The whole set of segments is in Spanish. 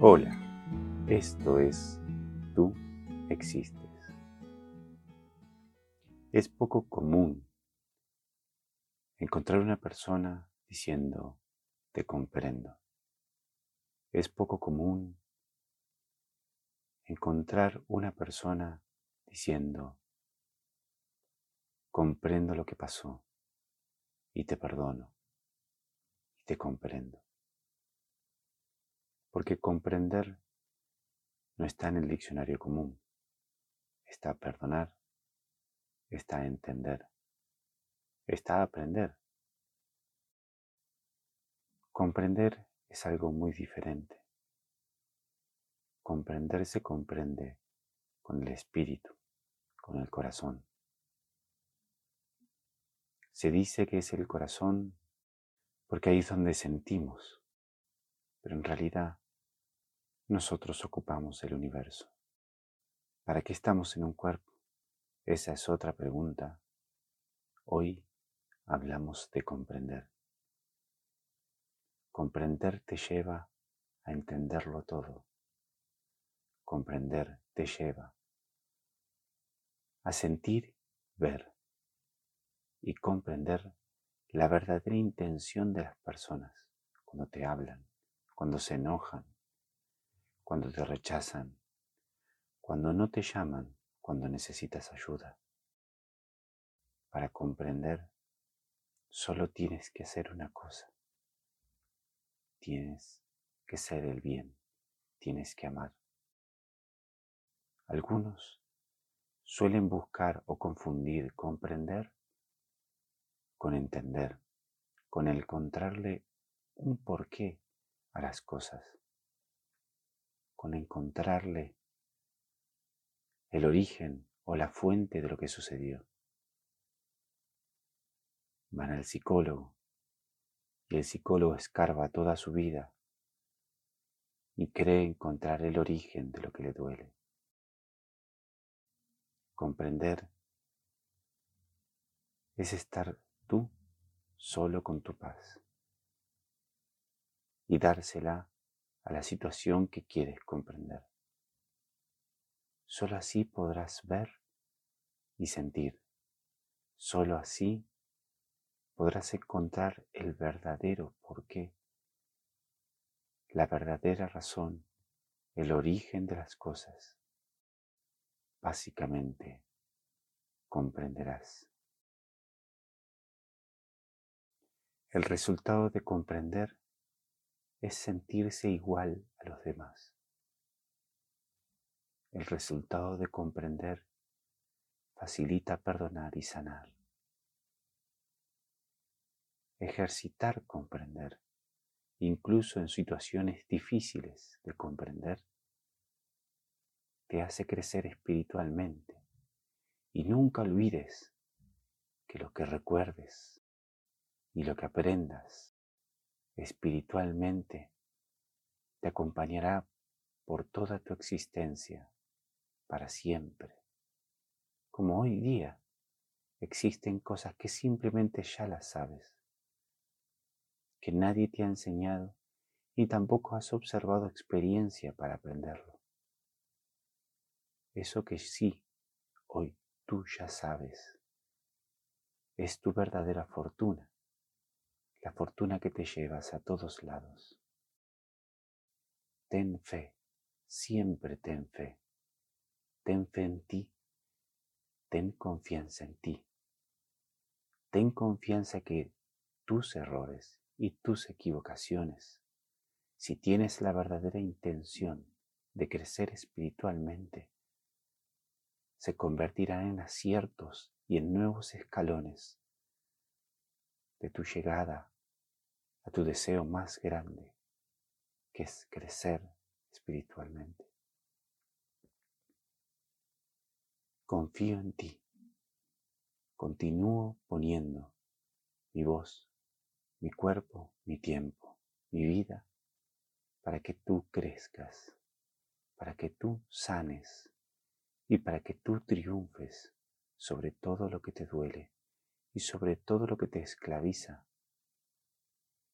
Hola, esto es Tú existes. Es poco común encontrar una persona diciendo te comprendo. Es poco común encontrar una persona diciendo comprendo lo que pasó y te perdono y te comprendo. Porque comprender no está en el diccionario común. Está perdonar, está entender, está aprender. Comprender es algo muy diferente. Comprender se comprende con el espíritu, con el corazón. Se dice que es el corazón porque ahí es donde sentimos, pero en realidad nosotros ocupamos el universo. ¿Para qué estamos en un cuerpo? Esa es otra pregunta. Hoy hablamos de comprender. Comprender te lleva a entenderlo todo. Comprender te lleva a sentir, ver y comprender la verdadera intención de las personas cuando te hablan, cuando se enojan, cuando te rechazan, cuando no te llaman, cuando necesitas ayuda. Para comprender, solo tienes que hacer una cosa. Tienes que ser el bien, tienes que amar. Algunos suelen buscar o confundir comprender con entender, con encontrarle un porqué a las cosas con encontrarle el origen o la fuente de lo que sucedió. Van al psicólogo y el psicólogo escarba toda su vida y cree encontrar el origen de lo que le duele. Comprender es estar tú solo con tu paz y dársela a la situación que quieres comprender. Solo así podrás ver y sentir. Solo así podrás encontrar el verdadero porqué, la verdadera razón, el origen de las cosas. Básicamente, comprenderás. El resultado de comprender es sentirse igual a los demás. El resultado de comprender facilita perdonar y sanar. Ejercitar comprender, incluso en situaciones difíciles de comprender, te hace crecer espiritualmente y nunca olvides que lo que recuerdes y lo que aprendas espiritualmente te acompañará por toda tu existencia, para siempre. Como hoy día existen cosas que simplemente ya las sabes, que nadie te ha enseñado y tampoco has observado experiencia para aprenderlo. Eso que sí, hoy tú ya sabes, es tu verdadera fortuna la fortuna que te llevas a todos lados. Ten fe, siempre ten fe. Ten fe en ti, ten confianza en ti. Ten confianza que tus errores y tus equivocaciones, si tienes la verdadera intención de crecer espiritualmente, se convertirán en aciertos y en nuevos escalones de tu llegada a tu deseo más grande, que es crecer espiritualmente. Confío en ti. Continúo poniendo mi voz, mi cuerpo, mi tiempo, mi vida, para que tú crezcas, para que tú sanes y para que tú triunfes sobre todo lo que te duele y sobre todo lo que te esclaviza,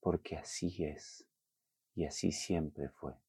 porque así es y así siempre fue.